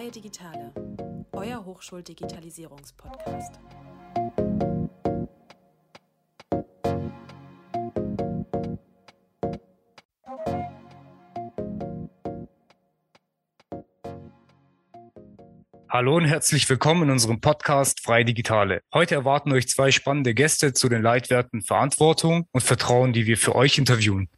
Freie Digitale, euer Hochschuldigitalisierungspodcast. Hallo und herzlich willkommen in unserem Podcast Freie Digitale. Heute erwarten euch zwei spannende Gäste zu den Leitwerten Verantwortung und Vertrauen, die wir für euch interviewen.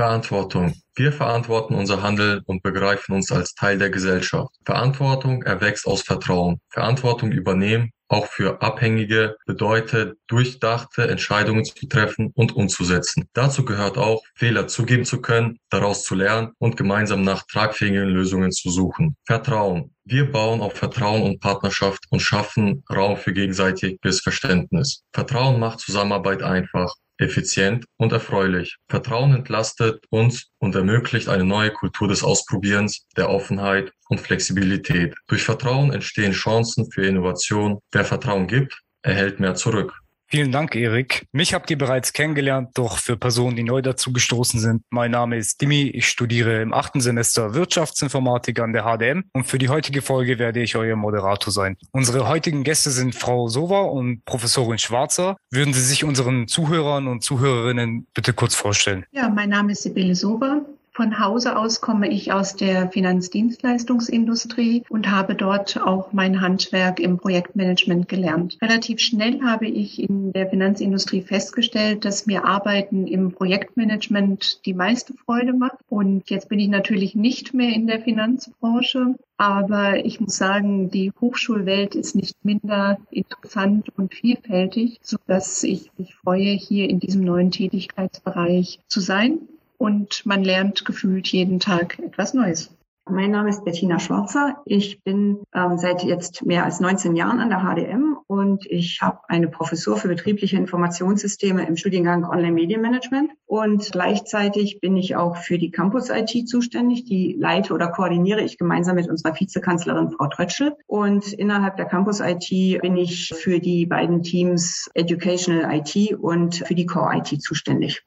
Verantwortung. Wir verantworten unser Handeln und begreifen uns als Teil der Gesellschaft. Verantwortung erwächst aus Vertrauen. Verantwortung übernehmen, auch für Abhängige, bedeutet, durchdachte Entscheidungen zu treffen und umzusetzen. Dazu gehört auch, Fehler zugeben zu können, daraus zu lernen und gemeinsam nach tragfähigen Lösungen zu suchen. Vertrauen. Wir bauen auf Vertrauen und Partnerschaft und schaffen Raum für gegenseitiges Verständnis. Vertrauen macht Zusammenarbeit einfach effizient und erfreulich. Vertrauen entlastet uns und ermöglicht eine neue Kultur des Ausprobierens, der Offenheit und Flexibilität. Durch Vertrauen entstehen Chancen für Innovation. Wer Vertrauen gibt, erhält mehr zurück. Vielen Dank, Erik. Mich habt ihr bereits kennengelernt, doch für Personen, die neu dazu gestoßen sind, mein Name ist Dimi. Ich studiere im achten Semester Wirtschaftsinformatik an der HDM und für die heutige Folge werde ich euer Moderator sein. Unsere heutigen Gäste sind Frau Sova und Professorin Schwarzer. Würden Sie sich unseren Zuhörern und Zuhörerinnen bitte kurz vorstellen? Ja, mein Name ist Sibylle Sober. Von Hause aus komme ich aus der Finanzdienstleistungsindustrie und habe dort auch mein Handwerk im Projektmanagement gelernt. Relativ schnell habe ich in der Finanzindustrie festgestellt, dass mir Arbeiten im Projektmanagement die meiste Freude macht. Und jetzt bin ich natürlich nicht mehr in der Finanzbranche, aber ich muss sagen, die Hochschulwelt ist nicht minder interessant und vielfältig, sodass ich mich freue, hier in diesem neuen Tätigkeitsbereich zu sein und man lernt gefühlt jeden Tag etwas Neues. Mein Name ist Bettina Schwarzer. Ich bin ähm, seit jetzt mehr als 19 Jahren an der HDM und ich habe eine Professur für betriebliche Informationssysteme im Studiengang Online Medienmanagement und gleichzeitig bin ich auch für die Campus IT zuständig. Die leite oder koordiniere ich gemeinsam mit unserer Vizekanzlerin Frau Trötschel und innerhalb der Campus IT bin ich für die beiden Teams Educational IT und für die Core IT zuständig.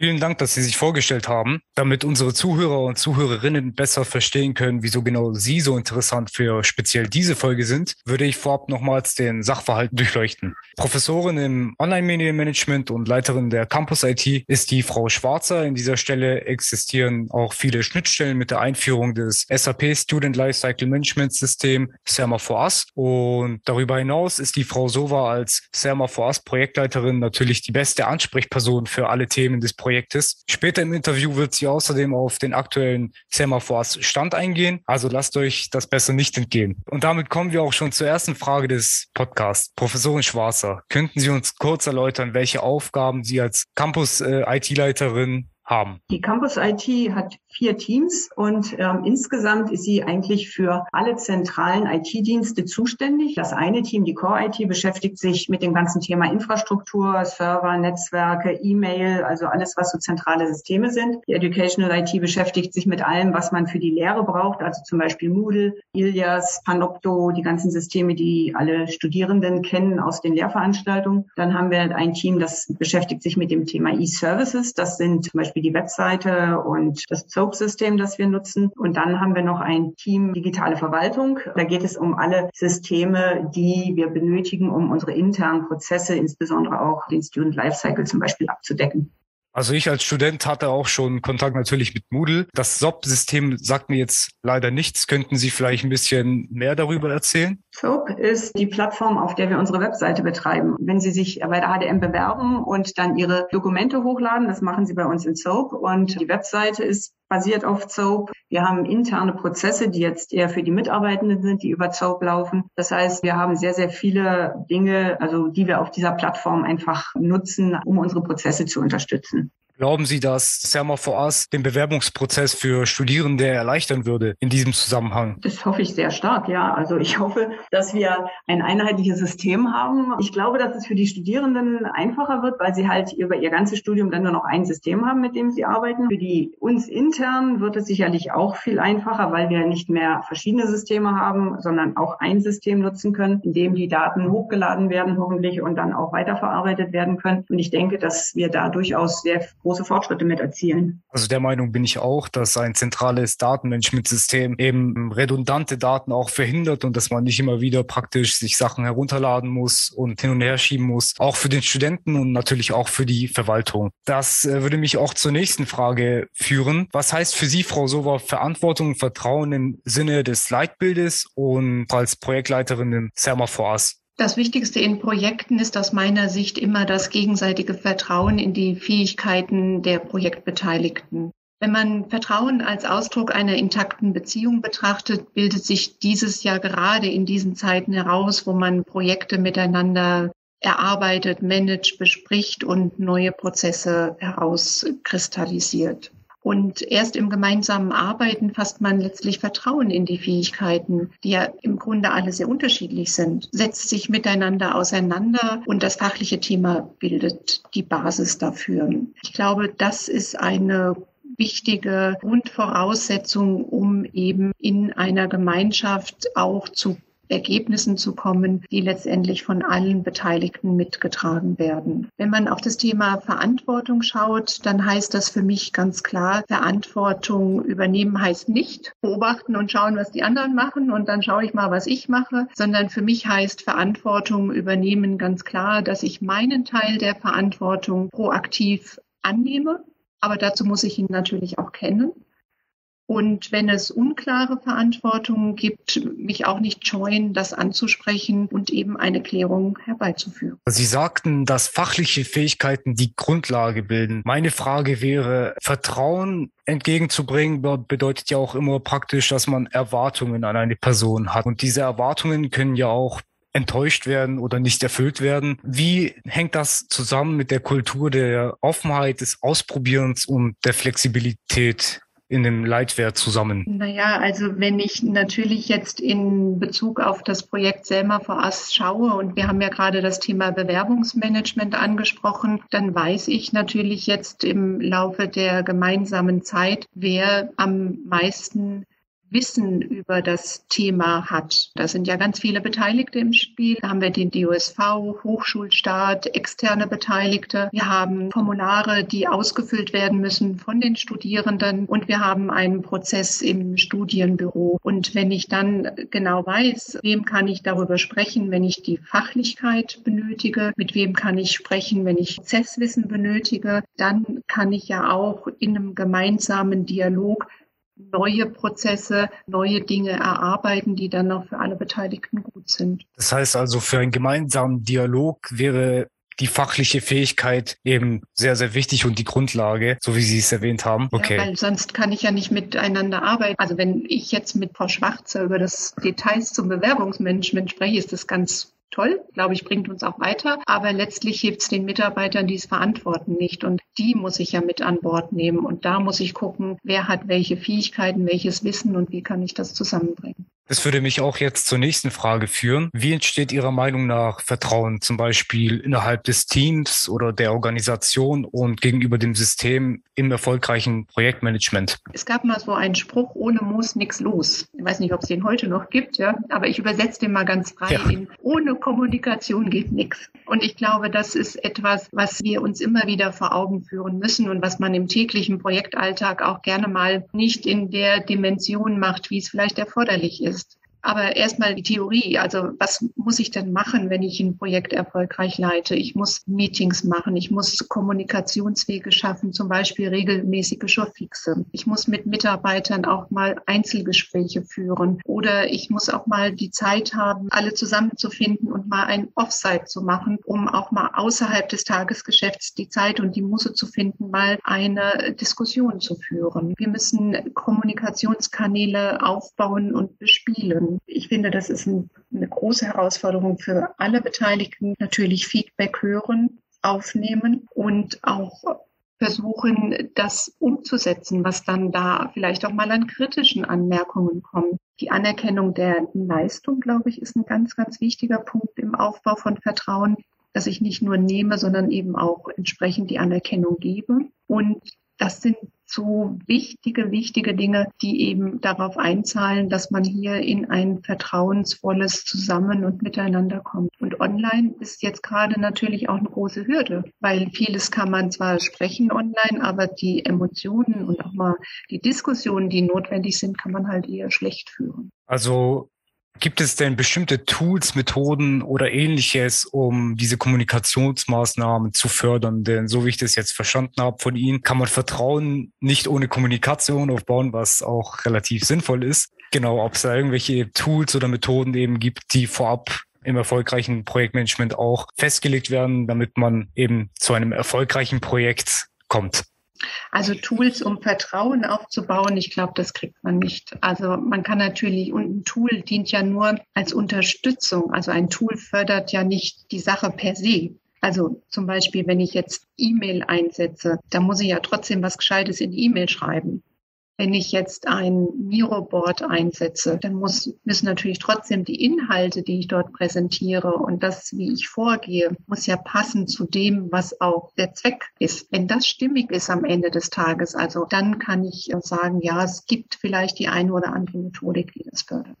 Vielen Dank, dass Sie sich vorgestellt haben. Damit unsere Zuhörer und Zuhörerinnen besser verstehen können, wieso genau Sie so interessant für speziell diese Folge sind, würde ich vorab nochmals den Sachverhalt durchleuchten. Professorin im Online-Medienmanagement und Leiterin der Campus IT ist die Frau Schwarzer. In dieser Stelle existieren auch viele Schnittstellen mit der Einführung des SAP Student Lifecycle Management System SERMA for Us. Und darüber hinaus ist die Frau Sova als SERMA for Us Projektleiterin natürlich die beste Ansprechperson für alle Themen des Projekts Projektes. Später im Interview wird sie außerdem auf den aktuellen Semaphores Stand eingehen. Also lasst euch das besser nicht entgehen. Und damit kommen wir auch schon zur ersten Frage des Podcasts. Professorin Schwarzer, könnten Sie uns kurz erläutern, welche Aufgaben Sie als Campus-IT-Leiterin äh, haben? Die Campus IT hat vier Teams und ähm, insgesamt ist sie eigentlich für alle zentralen IT-Dienste zuständig. Das eine Team, die Core IT, beschäftigt sich mit dem ganzen Thema Infrastruktur, Server, Netzwerke, E-Mail, also alles, was so zentrale Systeme sind. Die Educational IT beschäftigt sich mit allem, was man für die Lehre braucht, also zum Beispiel Moodle, Ilias, Panopto, die ganzen Systeme, die alle Studierenden kennen aus den Lehrveranstaltungen. Dann haben wir ein Team, das beschäftigt sich mit dem Thema E-Services. Das sind zum Beispiel die Webseite und das SOAP-System, das wir nutzen. Und dann haben wir noch ein Team digitale Verwaltung. Da geht es um alle Systeme, die wir benötigen, um unsere internen Prozesse, insbesondere auch den Student Lifecycle zum Beispiel abzudecken. Also ich als Student hatte auch schon Kontakt natürlich mit Moodle. Das SOP-System sagt mir jetzt leider nichts. Könnten Sie vielleicht ein bisschen mehr darüber erzählen? SOAP ist die Plattform, auf der wir unsere Webseite betreiben. Wenn Sie sich bei der HDM bewerben und dann Ihre Dokumente hochladen, das machen Sie bei uns in SOAP und die Webseite ist basiert auf SOAP. Wir haben interne Prozesse, die jetzt eher für die Mitarbeitenden sind, die über SOAP laufen. Das heißt, wir haben sehr, sehr viele Dinge, also die wir auf dieser Plattform einfach nutzen, um unsere Prozesse zu unterstützen. Glauben Sie, dass Serma for Us den Bewerbungsprozess für Studierende erleichtern würde in diesem Zusammenhang? Das hoffe ich sehr stark, ja. Also ich hoffe, dass wir ein einheitliches System haben. Ich glaube, dass es für die Studierenden einfacher wird, weil sie halt über ihr ganzes Studium dann nur noch ein System haben, mit dem sie arbeiten. Für die uns intern wird es sicherlich auch viel einfacher, weil wir nicht mehr verschiedene Systeme haben, sondern auch ein System nutzen können, in dem die Daten hochgeladen werden hoffentlich und dann auch weiterverarbeitet werden können. Und ich denke, dass wir da durchaus sehr Fortschritte mit erzielen. Also der Meinung bin ich auch, dass ein zentrales Datenmanagementsystem eben redundante Daten auch verhindert und dass man nicht immer wieder praktisch sich Sachen herunterladen muss und hin und her schieben muss, auch für den Studenten und natürlich auch für die Verwaltung. Das äh, würde mich auch zur nächsten Frage führen. Was heißt für Sie, Frau Sowa, Verantwortung und Vertrauen im Sinne des Leitbildes und als Projektleiterin im Sermaphors? Das Wichtigste in Projekten ist aus meiner Sicht immer das gegenseitige Vertrauen in die Fähigkeiten der Projektbeteiligten. Wenn man Vertrauen als Ausdruck einer intakten Beziehung betrachtet, bildet sich dieses ja gerade in diesen Zeiten heraus, wo man Projekte miteinander erarbeitet, managt, bespricht und neue Prozesse herauskristallisiert. Und erst im gemeinsamen Arbeiten fasst man letztlich Vertrauen in die Fähigkeiten, die ja im Grunde alle sehr unterschiedlich sind, setzt sich miteinander auseinander und das fachliche Thema bildet die Basis dafür. Ich glaube, das ist eine wichtige Grundvoraussetzung, um eben in einer Gemeinschaft auch zu Ergebnissen zu kommen, die letztendlich von allen Beteiligten mitgetragen werden. Wenn man auf das Thema Verantwortung schaut, dann heißt das für mich ganz klar, Verantwortung übernehmen heißt nicht beobachten und schauen, was die anderen machen und dann schaue ich mal, was ich mache, sondern für mich heißt Verantwortung übernehmen ganz klar, dass ich meinen Teil der Verantwortung proaktiv annehme. Aber dazu muss ich ihn natürlich auch kennen und wenn es unklare Verantwortungen gibt, mich auch nicht scheuen, das anzusprechen und eben eine Klärung herbeizuführen. Sie sagten, dass fachliche Fähigkeiten die Grundlage bilden. Meine Frage wäre, Vertrauen entgegenzubringen bedeutet ja auch immer praktisch, dass man Erwartungen an eine Person hat. Und diese Erwartungen können ja auch enttäuscht werden oder nicht erfüllt werden. Wie hängt das zusammen mit der Kultur der Offenheit, des Ausprobierens und der Flexibilität in dem Leitwert zusammen? Naja, also wenn ich natürlich jetzt in Bezug auf das Projekt Selma for Us schaue und wir haben ja gerade das Thema Bewerbungsmanagement angesprochen, dann weiß ich natürlich jetzt im Laufe der gemeinsamen Zeit, wer am meisten Wissen über das Thema hat. Da sind ja ganz viele Beteiligte im Spiel. Da haben wir den DOSV, Hochschulstaat, externe Beteiligte. Wir haben Formulare, die ausgefüllt werden müssen von den Studierenden und wir haben einen Prozess im Studienbüro. Und wenn ich dann genau weiß, wem kann ich darüber sprechen, wenn ich die Fachlichkeit benötige, mit wem kann ich sprechen, wenn ich Prozesswissen benötige, dann kann ich ja auch in einem gemeinsamen Dialog neue Prozesse, neue Dinge erarbeiten, die dann auch für alle Beteiligten gut sind. Das heißt also, für einen gemeinsamen Dialog wäre die fachliche Fähigkeit eben sehr, sehr wichtig und die Grundlage, so wie Sie es erwähnt haben. Okay. Ja, weil sonst kann ich ja nicht miteinander arbeiten. Also wenn ich jetzt mit Frau Schwarzer über das Details zum Bewerbungsmanagement spreche, ist das ganz toll, glaube ich, bringt uns auch weiter. Aber letztlich hilft es den Mitarbeitern, die es verantworten, nicht. Und die muss ich ja mit an Bord nehmen. Und da muss ich gucken, wer hat welche Fähigkeiten, welches Wissen und wie kann ich das zusammenbringen. Das würde mich auch jetzt zur nächsten Frage führen. Wie entsteht Ihrer Meinung nach Vertrauen zum Beispiel innerhalb des Teams oder der Organisation und gegenüber dem System im erfolgreichen Projektmanagement? Es gab mal so einen Spruch, ohne Moos nichts los. Ich weiß nicht, ob es den heute noch gibt, ja, aber ich übersetze den mal ganz frei ja. in ohne Kommunikation geht nichts. Und ich glaube, das ist etwas, was wir uns immer wieder vor Augen führen müssen und was man im täglichen Projektalltag auch gerne mal nicht in der Dimension macht, wie es vielleicht erforderlich ist. Aber erstmal die Theorie. Also was muss ich denn machen, wenn ich ein Projekt erfolgreich leite? Ich muss Meetings machen. Ich muss Kommunikationswege schaffen, zum Beispiel regelmäßige Showfixe. Ich muss mit Mitarbeitern auch mal Einzelgespräche führen. Oder ich muss auch mal die Zeit haben, alle zusammenzufinden und mal ein Offsite zu machen, um auch mal außerhalb des Tagesgeschäfts die Zeit und die Muße zu finden, mal eine Diskussion zu führen. Wir müssen Kommunikationskanäle aufbauen und bespielen. Ich finde, das ist ein, eine große Herausforderung für alle Beteiligten. Natürlich Feedback hören, aufnehmen und auch versuchen, das umzusetzen, was dann da vielleicht auch mal an kritischen Anmerkungen kommt. Die Anerkennung der Leistung, glaube ich, ist ein ganz, ganz wichtiger Punkt im Aufbau von Vertrauen, dass ich nicht nur nehme, sondern eben auch entsprechend die Anerkennung gebe. Und das sind so wichtige, wichtige Dinge, die eben darauf einzahlen, dass man hier in ein vertrauensvolles Zusammen- und Miteinander kommt. Und online ist jetzt gerade natürlich auch eine große Hürde, weil vieles kann man zwar sprechen online, aber die Emotionen und auch mal die Diskussionen, die notwendig sind, kann man halt eher schlecht führen. Also Gibt es denn bestimmte Tools, Methoden oder ähnliches, um diese Kommunikationsmaßnahmen zu fördern? Denn so wie ich das jetzt verstanden habe von Ihnen, kann man Vertrauen nicht ohne Kommunikation aufbauen, was auch relativ sinnvoll ist. Genau, ob es da irgendwelche Tools oder Methoden eben gibt, die vorab im erfolgreichen Projektmanagement auch festgelegt werden, damit man eben zu einem erfolgreichen Projekt kommt. Also Tools, um Vertrauen aufzubauen, ich glaube, das kriegt man nicht. Also man kann natürlich, und ein Tool dient ja nur als Unterstützung. Also ein Tool fördert ja nicht die Sache per se. Also zum Beispiel, wenn ich jetzt E-Mail einsetze, da muss ich ja trotzdem was Gescheites in E-Mail schreiben. Wenn ich jetzt ein Miro-Board einsetze, dann muss, müssen natürlich trotzdem die Inhalte, die ich dort präsentiere und das, wie ich vorgehe, muss ja passen zu dem, was auch der Zweck ist. Wenn das stimmig ist am Ende des Tages, also dann kann ich sagen, ja, es gibt vielleicht die eine oder andere Methodik, die das fördert.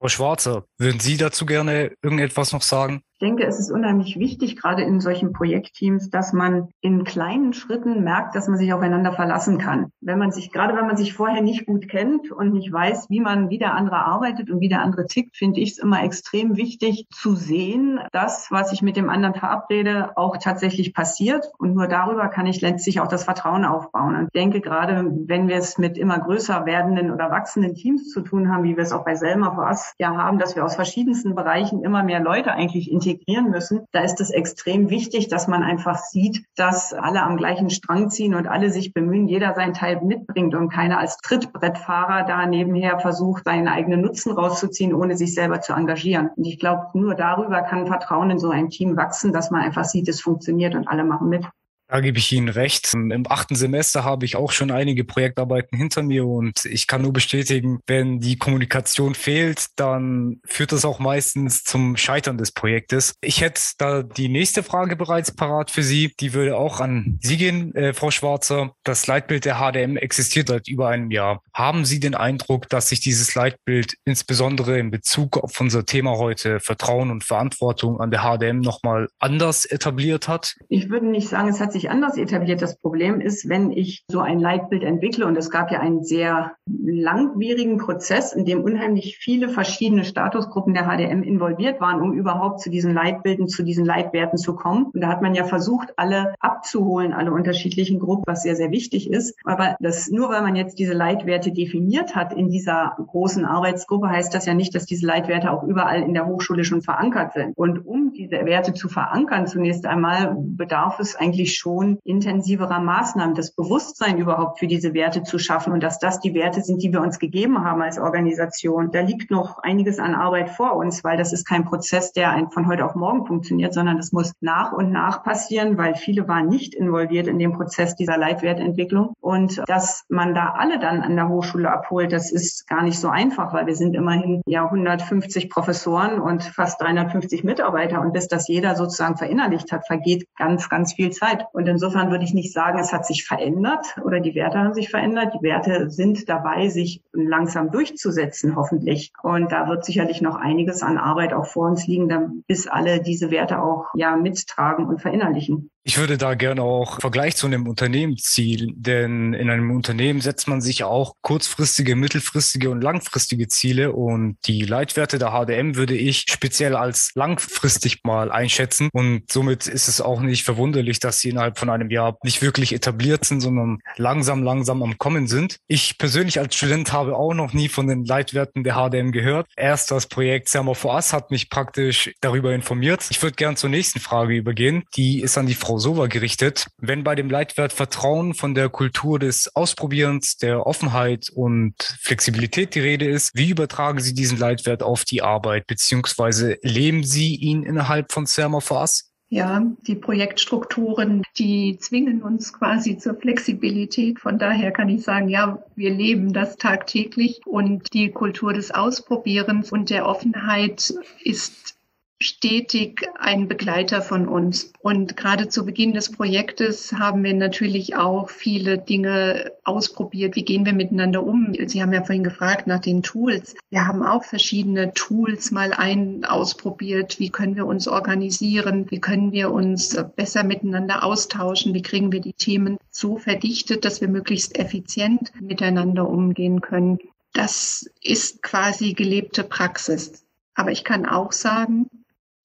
Frau Schwarzer, würden Sie dazu gerne irgendetwas noch sagen? Ich denke, es ist unheimlich wichtig, gerade in solchen Projektteams, dass man in kleinen Schritten merkt, dass man sich aufeinander verlassen kann. Wenn man sich, gerade wenn man sich vorher nicht gut kennt und nicht weiß, wie man, wie der andere arbeitet und wie der andere tickt, finde ich es immer extrem wichtig zu sehen, dass, was ich mit dem anderen verabrede, auch tatsächlich passiert. Und nur darüber kann ich letztlich auch das Vertrauen aufbauen. Und denke, gerade wenn wir es mit immer größer werdenden oder wachsenden Teams zu tun haben, wie wir es auch bei Selma vor ja haben, dass wir aus verschiedensten Bereichen immer mehr Leute eigentlich integrieren, integrieren müssen, da ist es extrem wichtig, dass man einfach sieht, dass alle am gleichen Strang ziehen und alle sich bemühen, jeder seinen Teil mitbringt und keiner als Trittbrettfahrer da nebenher versucht, seinen eigenen Nutzen rauszuziehen, ohne sich selber zu engagieren. Und ich glaube, nur darüber kann Vertrauen in so ein Team wachsen, dass man einfach sieht, es funktioniert und alle machen mit. Da gebe ich Ihnen recht. Im achten Semester habe ich auch schon einige Projektarbeiten hinter mir und ich kann nur bestätigen, wenn die Kommunikation fehlt, dann führt das auch meistens zum Scheitern des Projektes. Ich hätte da die nächste Frage bereits parat für Sie. Die würde auch an Sie gehen, äh, Frau Schwarzer. Das Leitbild der HDM existiert seit über einem Jahr. Haben Sie den Eindruck, dass sich dieses Leitbild insbesondere in Bezug auf unser Thema heute Vertrauen und Verantwortung an der HDM nochmal anders etabliert hat? Ich würde nicht sagen, es hat sich sich anders etabliert. Das Problem ist, wenn ich so ein Leitbild entwickle, und es gab ja einen sehr langwierigen Prozess, in dem unheimlich viele verschiedene Statusgruppen der HDM involviert waren, um überhaupt zu diesen Leitbilden, zu diesen Leitwerten zu kommen. Und da hat man ja versucht, alle abzuholen, alle unterschiedlichen Gruppen, was sehr, sehr wichtig ist. Aber das, nur weil man jetzt diese Leitwerte definiert hat in dieser großen Arbeitsgruppe, heißt das ja nicht, dass diese Leitwerte auch überall in der Hochschule schon verankert sind. Und um diese Werte zu verankern, zunächst einmal bedarf es eigentlich schon schon intensiverer Maßnahmen, das Bewusstsein überhaupt für diese Werte zu schaffen und dass das die Werte sind, die wir uns gegeben haben als Organisation. Da liegt noch einiges an Arbeit vor uns, weil das ist kein Prozess, der von heute auf morgen funktioniert, sondern das muss nach und nach passieren, weil viele waren nicht involviert in dem Prozess dieser Leitwertentwicklung. Und dass man da alle dann an der Hochschule abholt, das ist gar nicht so einfach, weil wir sind immerhin ja 150 Professoren und fast 350 Mitarbeiter. Und bis das jeder sozusagen verinnerlicht hat, vergeht ganz, ganz viel Zeit. Und insofern würde ich nicht sagen, es hat sich verändert oder die Werte haben sich verändert. Die Werte sind dabei, sich langsam durchzusetzen, hoffentlich. Und da wird sicherlich noch einiges an Arbeit auch vor uns liegen, bis alle diese Werte auch ja mittragen und verinnerlichen. Ich würde da gerne auch Vergleich zu einem Unternehmen ziehen, denn in einem Unternehmen setzt man sich auch kurzfristige, mittelfristige und langfristige Ziele und die Leitwerte der HDM würde ich speziell als langfristig mal einschätzen und somit ist es auch nicht verwunderlich, dass sie innerhalb von einem Jahr nicht wirklich etabliert sind, sondern langsam, langsam am Kommen sind. Ich persönlich als Student habe auch noch nie von den Leitwerten der HDM gehört. Erst das Projekt Sermo for Us hat mich praktisch darüber informiert. Ich würde gerne zur nächsten Frage übergehen. Die ist an die Frau Sova gerichtet. Wenn bei dem Leitwert Vertrauen von der Kultur des Ausprobierens, der Offenheit und Flexibilität die Rede ist, wie übertragen Sie diesen Leitwert auf die Arbeit, beziehungsweise leben Sie ihn innerhalb von Serma? Ja, die Projektstrukturen, die zwingen uns quasi zur Flexibilität. Von daher kann ich sagen, ja, wir leben das tagtäglich und die Kultur des Ausprobierens und der Offenheit ist stetig ein Begleiter von uns. Und gerade zu Beginn des Projektes haben wir natürlich auch viele Dinge ausprobiert. Wie gehen wir miteinander um? Sie haben ja vorhin gefragt nach den Tools. Wir haben auch verschiedene Tools mal ein ausprobiert. Wie können wir uns organisieren? Wie können wir uns besser miteinander austauschen? Wie kriegen wir die Themen so verdichtet, dass wir möglichst effizient miteinander umgehen können? Das ist quasi gelebte Praxis. Aber ich kann auch sagen,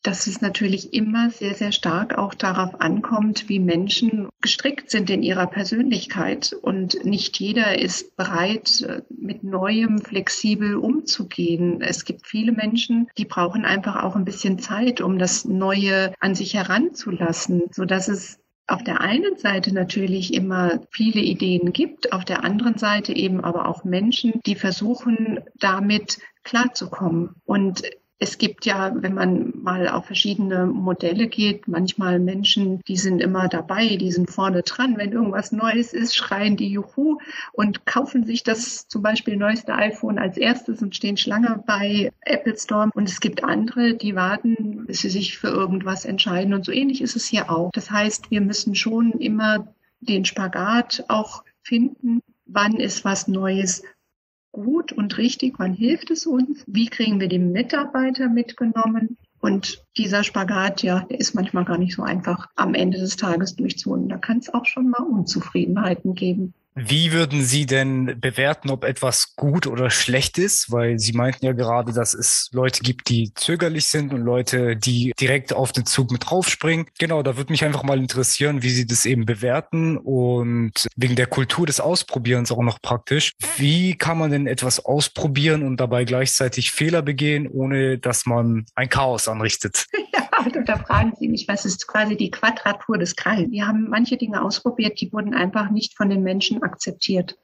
dass es natürlich immer sehr, sehr stark auch darauf ankommt, wie Menschen gestrickt sind in ihrer Persönlichkeit. Und nicht jeder ist bereit, mit Neuem flexibel umzugehen. Es gibt viele Menschen, die brauchen einfach auch ein bisschen Zeit, um das Neue an sich heranzulassen, sodass es auf der einen Seite natürlich immer viele Ideen gibt, auf der anderen Seite eben aber auch Menschen, die versuchen, damit klarzukommen. Und es gibt ja, wenn man mal auf verschiedene Modelle geht, manchmal Menschen, die sind immer dabei, die sind vorne dran. Wenn irgendwas Neues ist, schreien die Juhu und kaufen sich das zum Beispiel neueste iPhone als erstes und stehen Schlange bei Apple Store. Und es gibt andere, die warten, bis sie sich für irgendwas entscheiden. Und so ähnlich ist es hier auch. Das heißt, wir müssen schon immer den Spagat auch finden, wann ist was Neues gut und richtig? Wann hilft es uns? Wie kriegen wir die Mitarbeiter mitgenommen? Und dieser Spagat, ja, der ist manchmal gar nicht so einfach am Ende des Tages durchzuholen. Da kann es auch schon mal Unzufriedenheiten geben. Wie würden Sie denn bewerten, ob etwas gut oder schlecht ist? Weil Sie meinten ja gerade, dass es Leute gibt, die zögerlich sind und Leute, die direkt auf den Zug mit draufspringen. Genau, da würde mich einfach mal interessieren, wie Sie das eben bewerten und wegen der Kultur des Ausprobierens auch noch praktisch. Wie kann man denn etwas ausprobieren und dabei gleichzeitig Fehler begehen, ohne dass man ein Chaos anrichtet? Und da fragen Sie mich, was ist quasi die Quadratur des Kreises? Wir haben manche Dinge ausprobiert, die wurden einfach nicht von den Menschen akzeptiert.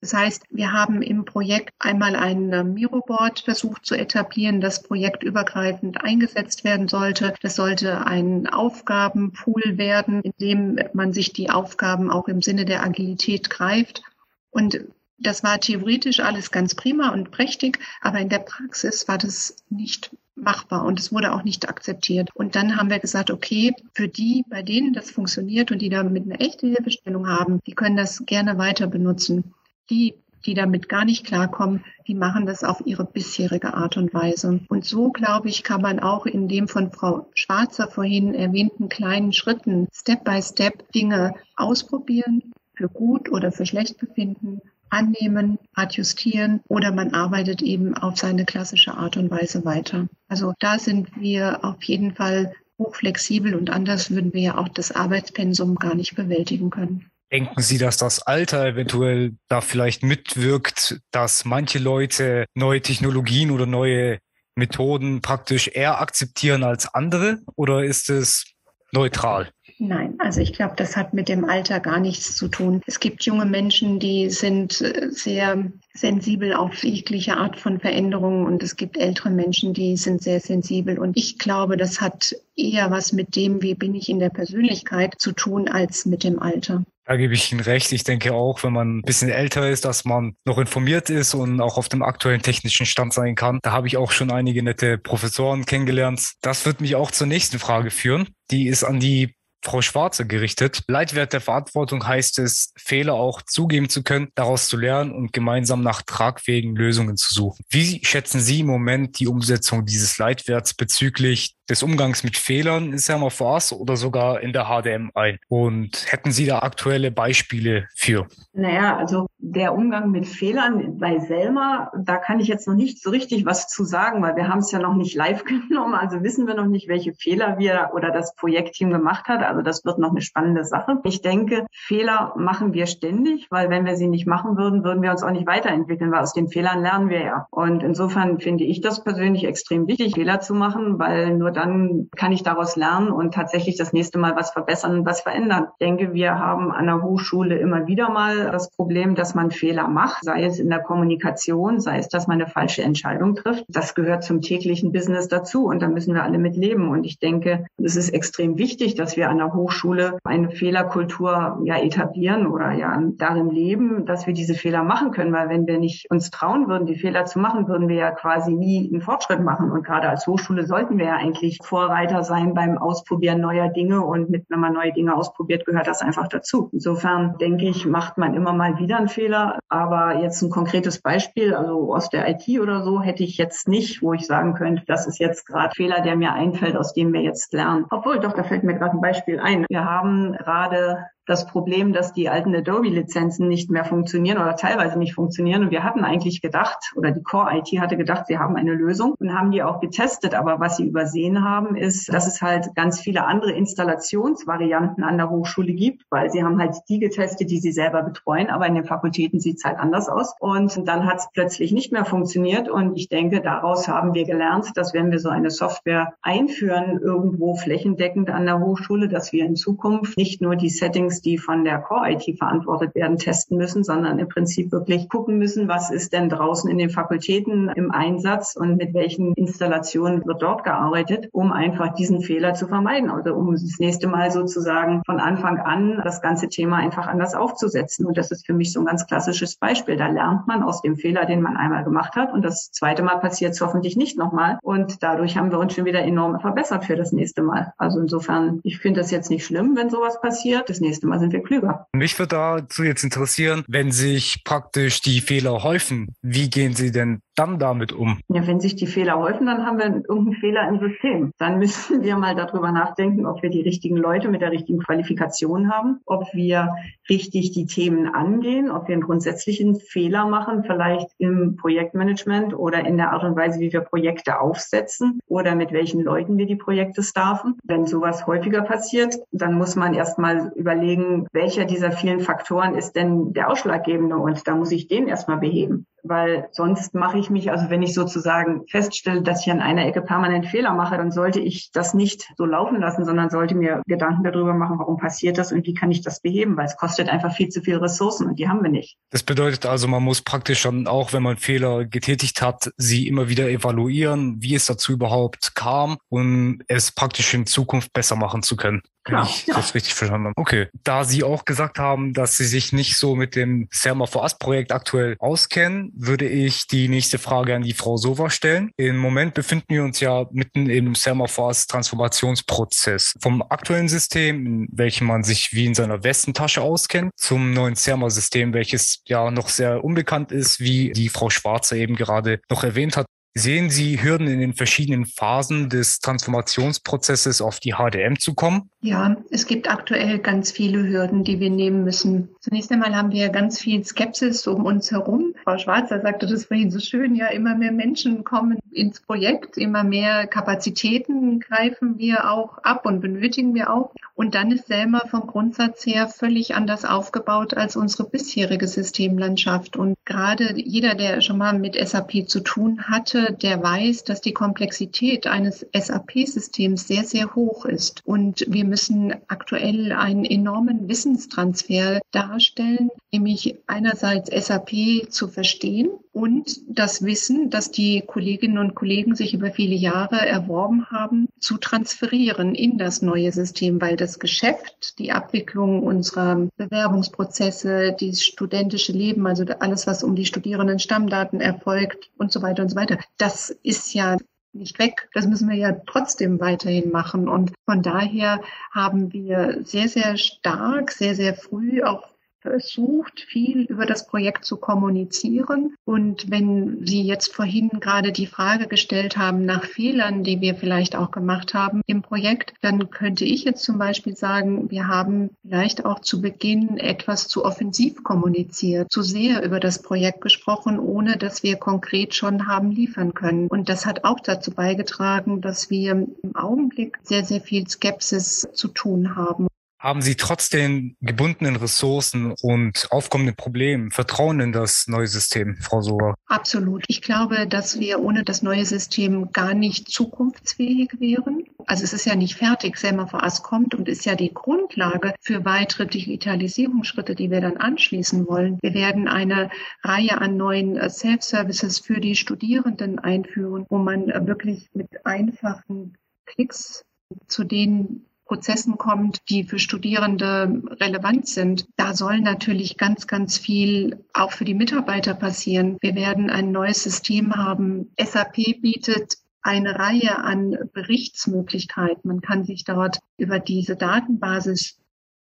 Das heißt, wir haben im Projekt einmal ein äh, Miroboard versucht zu etablieren, das projektübergreifend eingesetzt werden sollte. Das sollte ein Aufgabenpool werden, in dem man sich die Aufgaben auch im Sinne der Agilität greift. Und das war theoretisch alles ganz prima und prächtig, aber in der Praxis war das nicht machbar und es wurde auch nicht akzeptiert. Und dann haben wir gesagt, okay, für die, bei denen das funktioniert und die damit eine echte Hilfestellung haben, die können das gerne weiter benutzen. Die, die damit gar nicht klarkommen, die machen das auf ihre bisherige Art und Weise. Und so, glaube ich, kann man auch in dem von Frau Schwarzer vorhin erwähnten kleinen Schritten Step by Step Dinge ausprobieren, für gut oder für schlecht befinden annehmen, adjustieren oder man arbeitet eben auf seine klassische Art und Weise weiter. Also da sind wir auf jeden Fall hochflexibel und anders würden wir ja auch das Arbeitspensum gar nicht bewältigen können. Denken Sie, dass das Alter eventuell da vielleicht mitwirkt, dass manche Leute neue Technologien oder neue Methoden praktisch eher akzeptieren als andere? Oder ist es neutral? Nein, also ich glaube, das hat mit dem Alter gar nichts zu tun. Es gibt junge Menschen, die sind äh, sehr sensibel auf jegliche Art von Veränderungen und es gibt ältere Menschen, die sind sehr sensibel. Und ich glaube, das hat eher was mit dem, wie bin ich in der Persönlichkeit zu tun, als mit dem Alter. Da gebe ich Ihnen recht. Ich denke auch, wenn man ein bisschen älter ist, dass man noch informiert ist und auch auf dem aktuellen technischen Stand sein kann. Da habe ich auch schon einige nette Professoren kennengelernt. Das wird mich auch zur nächsten Frage führen. Die ist an die Frau Schwarze gerichtet. Leitwert der Verantwortung heißt es, Fehler auch zugeben zu können, daraus zu lernen und gemeinsam nach tragfähigen Lösungen zu suchen. Wie schätzen Sie im Moment die Umsetzung dieses Leitwerts bezüglich des Umgangs mit Fehlern in Semaphores oder sogar in der HDM ein? Und hätten Sie da aktuelle Beispiele für? Naja, also der Umgang mit Fehlern bei Selma, da kann ich jetzt noch nicht so richtig was zu sagen, weil wir haben es ja noch nicht live genommen. Also wissen wir noch nicht, welche Fehler wir oder das Projektteam gemacht hat. Also das wird noch eine spannende Sache. Ich denke, Fehler machen wir ständig, weil wenn wir sie nicht machen würden, würden wir uns auch nicht weiterentwickeln, weil aus den Fehlern lernen wir ja. Und insofern finde ich das persönlich extrem wichtig, Fehler zu machen, weil nur dann kann ich daraus lernen und tatsächlich das nächste Mal was verbessern und was verändern. Ich denke, wir haben an der Hochschule immer wieder mal das Problem, dass man Fehler macht, sei es in der Kommunikation, sei es, dass man eine falsche Entscheidung trifft. Das gehört zum täglichen Business dazu und da müssen wir alle mit leben. Und ich denke, es ist extrem wichtig, dass wir an der Hochschule eine Fehlerkultur ja etablieren oder ja darin leben, dass wir diese Fehler machen können, weil wenn wir nicht uns trauen würden, die Fehler zu machen, würden wir ja quasi nie einen Fortschritt machen. Und gerade als Hochschule sollten wir ja eigentlich Vorreiter sein beim Ausprobieren neuer Dinge und mit, wenn man neue Dinge ausprobiert, gehört das einfach dazu. Insofern denke ich, macht man immer mal wieder einen Fehler, aber jetzt ein konkretes Beispiel, also aus der IT oder so, hätte ich jetzt nicht, wo ich sagen könnte, das ist jetzt gerade Fehler, der mir einfällt, aus dem wir jetzt lernen. Obwohl, doch, da fällt mir gerade ein Beispiel ein. Wir haben gerade das Problem, dass die alten Adobe-Lizenzen nicht mehr funktionieren oder teilweise nicht funktionieren. Und wir hatten eigentlich gedacht, oder die Core-IT hatte gedacht, sie haben eine Lösung und haben die auch getestet. Aber was sie übersehen haben, ist, dass es halt ganz viele andere Installationsvarianten an der Hochschule gibt, weil sie haben halt die getestet, die sie selber betreuen. Aber in den Fakultäten sieht es halt anders aus. Und dann hat es plötzlich nicht mehr funktioniert. Und ich denke, daraus haben wir gelernt, dass wenn wir so eine Software einführen, irgendwo flächendeckend an der Hochschule, dass wir in Zukunft nicht nur die Settings die von der Core-IT verantwortet werden, testen müssen, sondern im Prinzip wirklich gucken müssen, was ist denn draußen in den Fakultäten im Einsatz und mit welchen Installationen wird dort gearbeitet, um einfach diesen Fehler zu vermeiden. Also um das nächste Mal sozusagen von Anfang an das ganze Thema einfach anders aufzusetzen. Und das ist für mich so ein ganz klassisches Beispiel. Da lernt man aus dem Fehler, den man einmal gemacht hat. Und das zweite Mal passiert es hoffentlich nicht nochmal. Und dadurch haben wir uns schon wieder enorm verbessert für das nächste Mal. Also insofern, ich finde das jetzt nicht schlimm, wenn sowas passiert. Das nächste Mal sind wir klüger. Mich würde dazu jetzt interessieren, wenn sich praktisch die Fehler häufen, wie gehen Sie denn dann damit um? Ja, wenn sich die Fehler häufen, dann haben wir irgendeinen Fehler im System. Dann müssen wir mal darüber nachdenken, ob wir die richtigen Leute mit der richtigen Qualifikation haben, ob wir richtig die Themen angehen, ob wir einen grundsätzlichen Fehler machen, vielleicht im Projektmanagement oder in der Art und Weise, wie wir Projekte aufsetzen oder mit welchen Leuten wir die Projekte starten. Wenn sowas häufiger passiert, dann muss man erstmal überlegen, überlegen, welcher dieser vielen Faktoren ist denn der ausschlaggebende und da muss ich den erstmal beheben weil sonst mache ich mich, also wenn ich sozusagen feststelle, dass ich an einer Ecke permanent Fehler mache, dann sollte ich das nicht so laufen lassen, sondern sollte mir Gedanken darüber machen, warum passiert das und wie kann ich das beheben, weil es kostet einfach viel zu viel Ressourcen und die haben wir nicht. Das bedeutet also, man muss praktisch dann auch, wenn man Fehler getätigt hat, sie immer wieder evaluieren, wie es dazu überhaupt kam und es praktisch in Zukunft besser machen zu können. Klar, ich ja. das richtig verstanden habe. Okay. Da Sie auch gesagt haben, dass Sie sich nicht so mit dem Serma for Us Projekt aktuell auskennen, würde ich die nächste Frage an die Frau Sova stellen. Im Moment befinden wir uns ja mitten im Semaphores Transformationsprozess. Vom aktuellen System, in welchem man sich wie in seiner Westentasche auskennt, zum neuen Serma-System, welches ja noch sehr unbekannt ist, wie die Frau Schwarzer eben gerade noch erwähnt hat. Sehen Sie Hürden in den verschiedenen Phasen des Transformationsprozesses auf die HDM zu kommen? Ja, es gibt aktuell ganz viele Hürden, die wir nehmen müssen. Zunächst einmal haben wir ganz viel Skepsis um uns herum. Frau Schwarzer sagte das vorhin so schön, ja, immer mehr Menschen kommen ins Projekt, immer mehr Kapazitäten greifen wir auch ab und benötigen wir auch. Und dann ist Selma vom Grundsatz her völlig anders aufgebaut als unsere bisherige Systemlandschaft. Und gerade jeder, der schon mal mit SAP zu tun hatte, der weiß, dass die Komplexität eines SAP-Systems sehr, sehr hoch ist. Und wir müssen aktuell einen enormen Wissenstransfer darstellen, nämlich einerseits SAP zu verstehen und das Wissen, das die Kolleginnen und Kollegen sich über viele Jahre erworben haben, zu transferieren in das neue System, weil das Geschäft, die Abwicklung unserer Bewerbungsprozesse, das studentische Leben, also alles, was um die Studierenden Stammdaten erfolgt und so weiter und so weiter, das ist ja nicht weg. Das müssen wir ja trotzdem weiterhin machen. Und von daher haben wir sehr, sehr stark, sehr, sehr früh auch versucht, viel über das Projekt zu kommunizieren. Und wenn Sie jetzt vorhin gerade die Frage gestellt haben nach Fehlern, die wir vielleicht auch gemacht haben im Projekt, dann könnte ich jetzt zum Beispiel sagen, wir haben vielleicht auch zu Beginn etwas zu offensiv kommuniziert, zu sehr über das Projekt gesprochen, ohne dass wir konkret schon haben liefern können. Und das hat auch dazu beigetragen, dass wir im Augenblick sehr, sehr viel Skepsis zu tun haben. Haben Sie trotz den gebundenen Ressourcen und aufkommenden Problemen Vertrauen in das neue System, Frau Sohr? Absolut. Ich glaube, dass wir ohne das neue System gar nicht zukunftsfähig wären. Also es ist ja nicht fertig. Semaphore kommt und ist ja die Grundlage für weitere Digitalisierungsschritte, die wir dann anschließen wollen. Wir werden eine Reihe an neuen äh, Self-Services für die Studierenden einführen, wo man äh, wirklich mit einfachen Klicks zu den Prozessen kommt, die für Studierende relevant sind. Da soll natürlich ganz, ganz viel auch für die Mitarbeiter passieren. Wir werden ein neues System haben. SAP bietet eine Reihe an Berichtsmöglichkeiten. Man kann sich dort über diese Datenbasis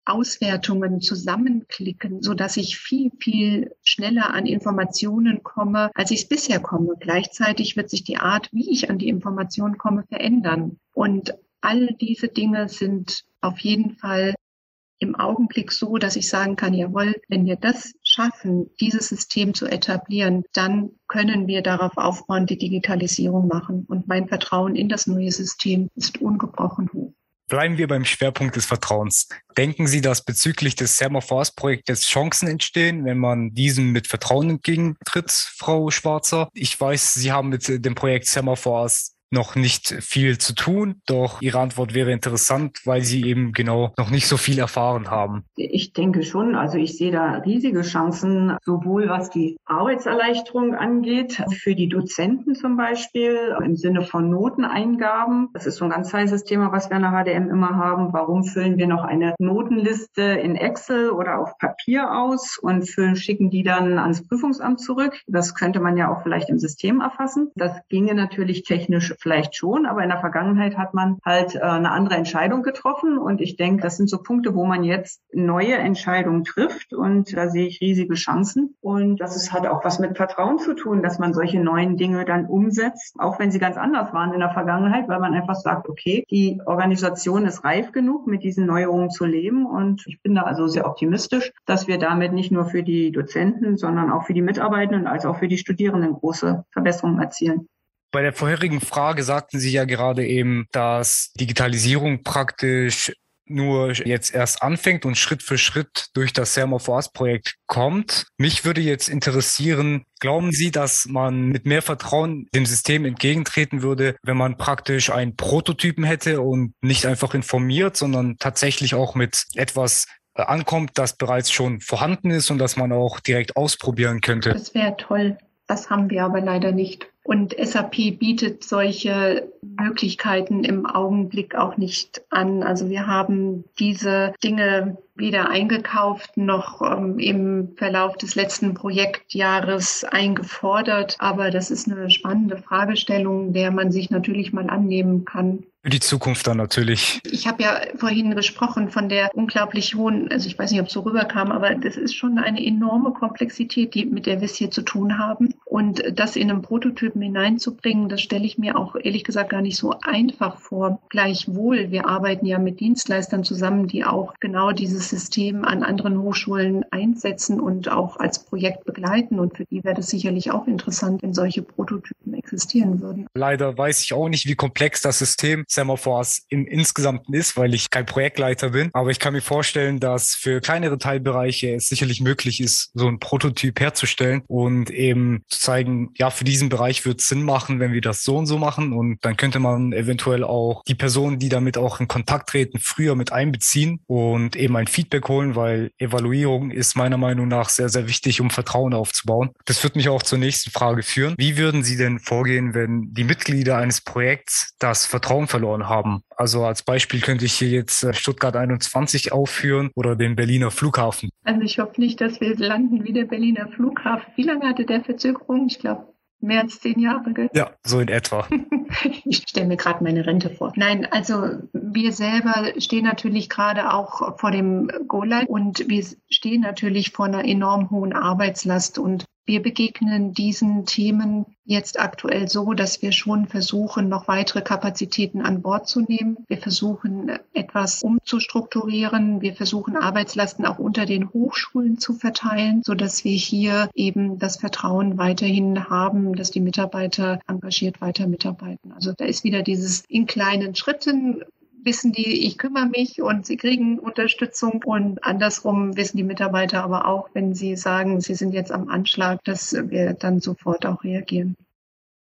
Auswertungen zusammenklicken, so dass ich viel, viel schneller an Informationen komme, als ich es bisher komme. Gleichzeitig wird sich die Art, wie ich an die Informationen komme, verändern. Und all diese Dinge sind auf jeden Fall im Augenblick so, dass ich sagen kann, jawohl, wenn wir das schaffen, dieses System zu etablieren, dann können wir darauf aufbauen, die Digitalisierung machen. Und mein Vertrauen in das neue System ist ungebrochen hoch. Bleiben wir beim Schwerpunkt des Vertrauens. Denken Sie, dass bezüglich des Semaphores-Projektes Chancen entstehen, wenn man diesem mit Vertrauen entgegentritt, Frau Schwarzer? Ich weiß, Sie haben mit dem Projekt Semaphores noch nicht viel zu tun. Doch Ihre Antwort wäre interessant, weil Sie eben genau noch nicht so viel erfahren haben. Ich denke schon. Also ich sehe da riesige Chancen, sowohl was die Arbeitserleichterung angeht, für die Dozenten zum Beispiel, im Sinne von Noteneingaben. Das ist so ein ganz heißes Thema, was wir in der HDM immer haben. Warum füllen wir noch eine Notenliste in Excel oder auf Papier aus und füllen, schicken die dann ans Prüfungsamt zurück? Das könnte man ja auch vielleicht im System erfassen. Das ginge natürlich technisch vielleicht schon, aber in der Vergangenheit hat man halt äh, eine andere Entscheidung getroffen. Und ich denke, das sind so Punkte, wo man jetzt neue Entscheidungen trifft. Und da sehe ich riesige Chancen. Und das ist, hat auch was mit Vertrauen zu tun, dass man solche neuen Dinge dann umsetzt, auch wenn sie ganz anders waren in der Vergangenheit, weil man einfach sagt, okay, die Organisation ist reif genug, mit diesen Neuerungen zu leben. Und ich bin da also sehr optimistisch, dass wir damit nicht nur für die Dozenten, sondern auch für die Mitarbeitenden als auch für die Studierenden große Verbesserungen erzielen. Bei der vorherigen Frage sagten Sie ja gerade eben, dass Digitalisierung praktisch nur jetzt erst anfängt und Schritt für Schritt durch das Sermo for Us Projekt kommt. Mich würde jetzt interessieren, glauben Sie, dass man mit mehr Vertrauen dem System entgegentreten würde, wenn man praktisch einen Prototypen hätte und nicht einfach informiert, sondern tatsächlich auch mit etwas äh, ankommt, das bereits schon vorhanden ist und das man auch direkt ausprobieren könnte? Das wäre toll. Das haben wir aber leider nicht. Und SAP bietet solche Möglichkeiten im Augenblick auch nicht an. Also wir haben diese Dinge weder eingekauft noch ähm, im Verlauf des letzten Projektjahres eingefordert. Aber das ist eine spannende Fragestellung, der man sich natürlich mal annehmen kann. Für die Zukunft dann natürlich. Ich habe ja vorhin gesprochen von der unglaublich hohen, also ich weiß nicht, ob es so rüberkam, aber das ist schon eine enorme Komplexität, die, mit der wir es hier zu tun haben. Und das in einem Prototypen hineinzubringen, das stelle ich mir auch ehrlich gesagt gar nicht so einfach vor. Gleichwohl, wir arbeiten ja mit Dienstleistern zusammen, die auch genau dieses System an anderen Hochschulen einsetzen und auch als Projekt begleiten. Und für die wäre das sicherlich auch interessant, wenn solche Prototypen existieren würden. Leider weiß ich auch nicht, wie komplex das System Semaphores im Insgesamten ist, weil ich kein Projektleiter bin. Aber ich kann mir vorstellen, dass für kleinere Teilbereiche es sicherlich möglich ist, so ein Prototyp herzustellen und eben zu zeigen, ja, für diesen Bereich wird es Sinn machen, wenn wir das so und so machen. Und dann könnte man eventuell auch die Personen, die damit auch in Kontakt treten, früher mit einbeziehen und eben ein Feedback holen, weil Evaluierung ist meiner Meinung nach sehr, sehr wichtig, um Vertrauen aufzubauen. Das wird mich auch zur nächsten Frage führen. Wie würden Sie denn vorgehen, wenn die Mitglieder eines Projekts das Vertrauen verloren haben. Also als Beispiel könnte ich hier jetzt äh, Stuttgart 21 aufführen oder den Berliner Flughafen. Also ich hoffe nicht, dass wir landen wie der Berliner Flughafen. Wie lange hatte der Verzögerung? Ich glaube mehr als zehn Jahre, gell? Ja, so in etwa. ich stelle mir gerade meine Rente vor. Nein, also wir selber stehen natürlich gerade auch vor dem Go-Live und wir stehen natürlich vor einer enorm hohen Arbeitslast und wir begegnen diesen Themen jetzt aktuell so, dass wir schon versuchen, noch weitere Kapazitäten an Bord zu nehmen. Wir versuchen, etwas umzustrukturieren. Wir versuchen, Arbeitslasten auch unter den Hochschulen zu verteilen, so dass wir hier eben das Vertrauen weiterhin haben, dass die Mitarbeiter engagiert weiter mitarbeiten. Also da ist wieder dieses in kleinen Schritten wissen die, ich kümmere mich und sie kriegen Unterstützung. Und andersrum wissen die Mitarbeiter aber auch, wenn sie sagen, sie sind jetzt am Anschlag, dass wir dann sofort auch reagieren.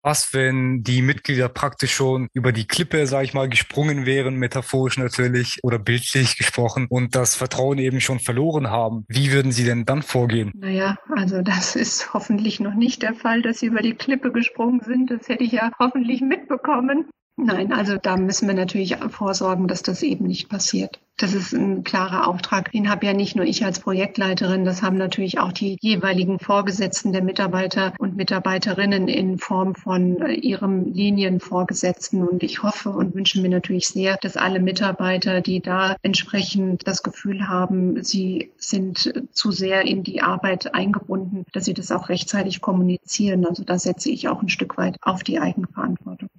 Was, wenn die Mitglieder praktisch schon über die Klippe, sage ich mal, gesprungen wären, metaphorisch natürlich oder bildlich gesprochen und das Vertrauen eben schon verloren haben? Wie würden sie denn dann vorgehen? Naja, also das ist hoffentlich noch nicht der Fall, dass sie über die Klippe gesprungen sind. Das hätte ich ja hoffentlich mitbekommen. Nein, also da müssen wir natürlich vorsorgen, dass das eben nicht passiert. Das ist ein klarer Auftrag. Den habe ja nicht nur ich als Projektleiterin, das haben natürlich auch die jeweiligen Vorgesetzten der Mitarbeiter und Mitarbeiterinnen in Form von äh, ihrem Linienvorgesetzten. Und ich hoffe und wünsche mir natürlich sehr, dass alle Mitarbeiter, die da entsprechend das Gefühl haben, sie sind zu sehr in die Arbeit eingebunden, dass sie das auch rechtzeitig kommunizieren. Also da setze ich auch ein Stück weit auf die Eigenverantwortung.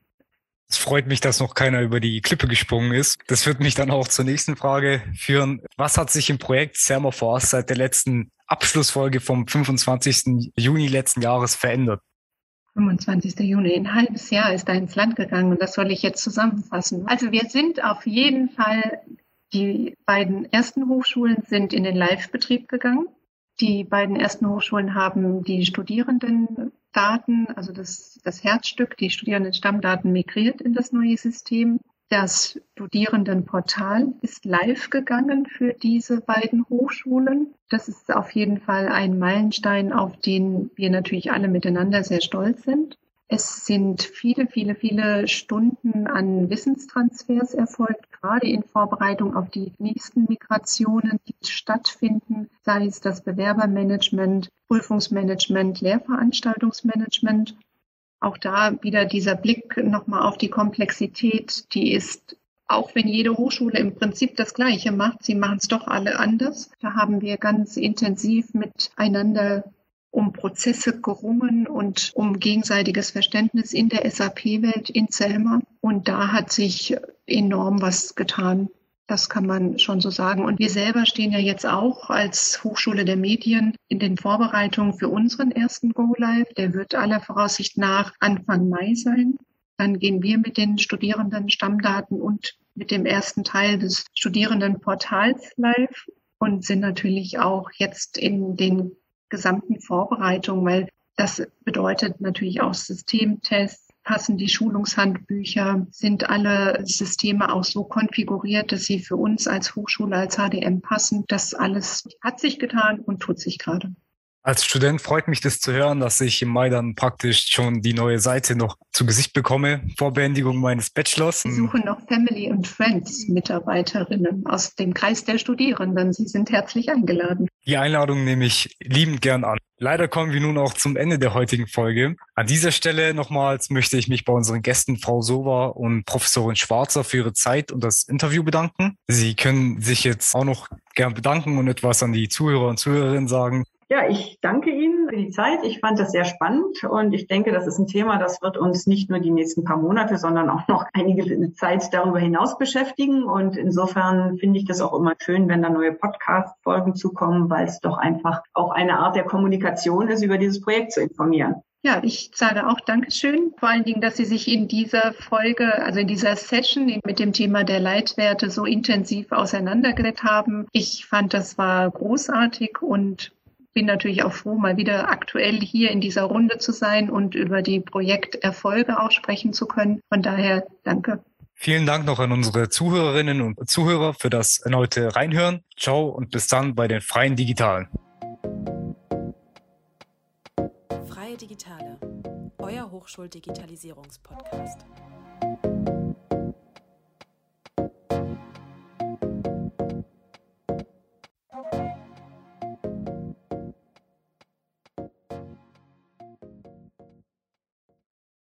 Es freut mich, dass noch keiner über die Klippe gesprungen ist. Das wird mich dann auch zur nächsten Frage führen. Was hat sich im Projekt Force seit der letzten Abschlussfolge vom 25. Juni letzten Jahres verändert? 25. Juni, ein halbes Jahr ist da ins Land gegangen und das soll ich jetzt zusammenfassen. Also wir sind auf jeden Fall, die beiden ersten Hochschulen sind in den Live-Betrieb gegangen. Die beiden ersten Hochschulen haben die Studierenden Daten, also das, das Herzstück, die Studierendenstammdaten migriert in das neue System. Das Studierendenportal ist live gegangen für diese beiden Hochschulen. Das ist auf jeden Fall ein Meilenstein, auf den wir natürlich alle miteinander sehr stolz sind. Es sind viele, viele, viele Stunden an Wissenstransfers erfolgt, gerade in Vorbereitung auf die nächsten Migrationen, die stattfinden, sei es das Bewerbermanagement, Prüfungsmanagement, Lehrveranstaltungsmanagement. Auch da wieder dieser Blick nochmal auf die Komplexität, die ist auch wenn jede Hochschule im Prinzip das Gleiche macht, sie machen es doch alle anders. Da haben wir ganz intensiv miteinander um Prozesse gerungen und um gegenseitiges Verständnis in der SAP-Welt in Selma. Und da hat sich enorm was getan. Das kann man schon so sagen. Und wir selber stehen ja jetzt auch als Hochschule der Medien in den Vorbereitungen für unseren ersten Go Live. Der wird aller Voraussicht nach Anfang Mai sein. Dann gehen wir mit den Studierenden Stammdaten und mit dem ersten Teil des Studierendenportals live und sind natürlich auch jetzt in den gesamten Vorbereitung, weil das bedeutet natürlich auch Systemtests, passen die Schulungshandbücher, sind alle Systeme auch so konfiguriert, dass sie für uns als Hochschule, als HDM passen. Das alles hat sich getan und tut sich gerade. Als Student freut mich das zu hören, dass ich im Mai dann praktisch schon die neue Seite noch zu Gesicht bekomme vor Beendigung meines Bachelors. Wir suchen noch Family and Friends Mitarbeiterinnen aus dem Kreis der Studierenden. Sie sind herzlich eingeladen. Die Einladung nehme ich liebend gern an. Leider kommen wir nun auch zum Ende der heutigen Folge. An dieser Stelle nochmals möchte ich mich bei unseren Gästen Frau Sova und Professorin Schwarzer für ihre Zeit und das Interview bedanken. Sie können sich jetzt auch noch gern bedanken und etwas an die Zuhörer und Zuhörerinnen sagen. Ja, ich danke Ihnen für die Zeit. Ich fand das sehr spannend und ich denke, das ist ein Thema, das wird uns nicht nur die nächsten paar Monate, sondern auch noch einige Zeit darüber hinaus beschäftigen. Und insofern finde ich das auch immer schön, wenn da neue Podcast-Folgen zukommen, weil es doch einfach auch eine Art der Kommunikation ist, über dieses Projekt zu informieren. Ja, ich sage auch Dankeschön. Vor allen Dingen, dass Sie sich in dieser Folge, also in dieser Session mit dem Thema der Leitwerte so intensiv auseinandergesetzt haben. Ich fand, das war großartig und bin natürlich auch froh, mal wieder aktuell hier in dieser Runde zu sein und über die Projekterfolge auch sprechen zu können. Von daher danke. Vielen Dank noch an unsere Zuhörerinnen und Zuhörer für das erneute Reinhören. Ciao und bis dann bei den Freien Digitalen. Freie Digitale, euer Hochschuldigitalisierungspodcast.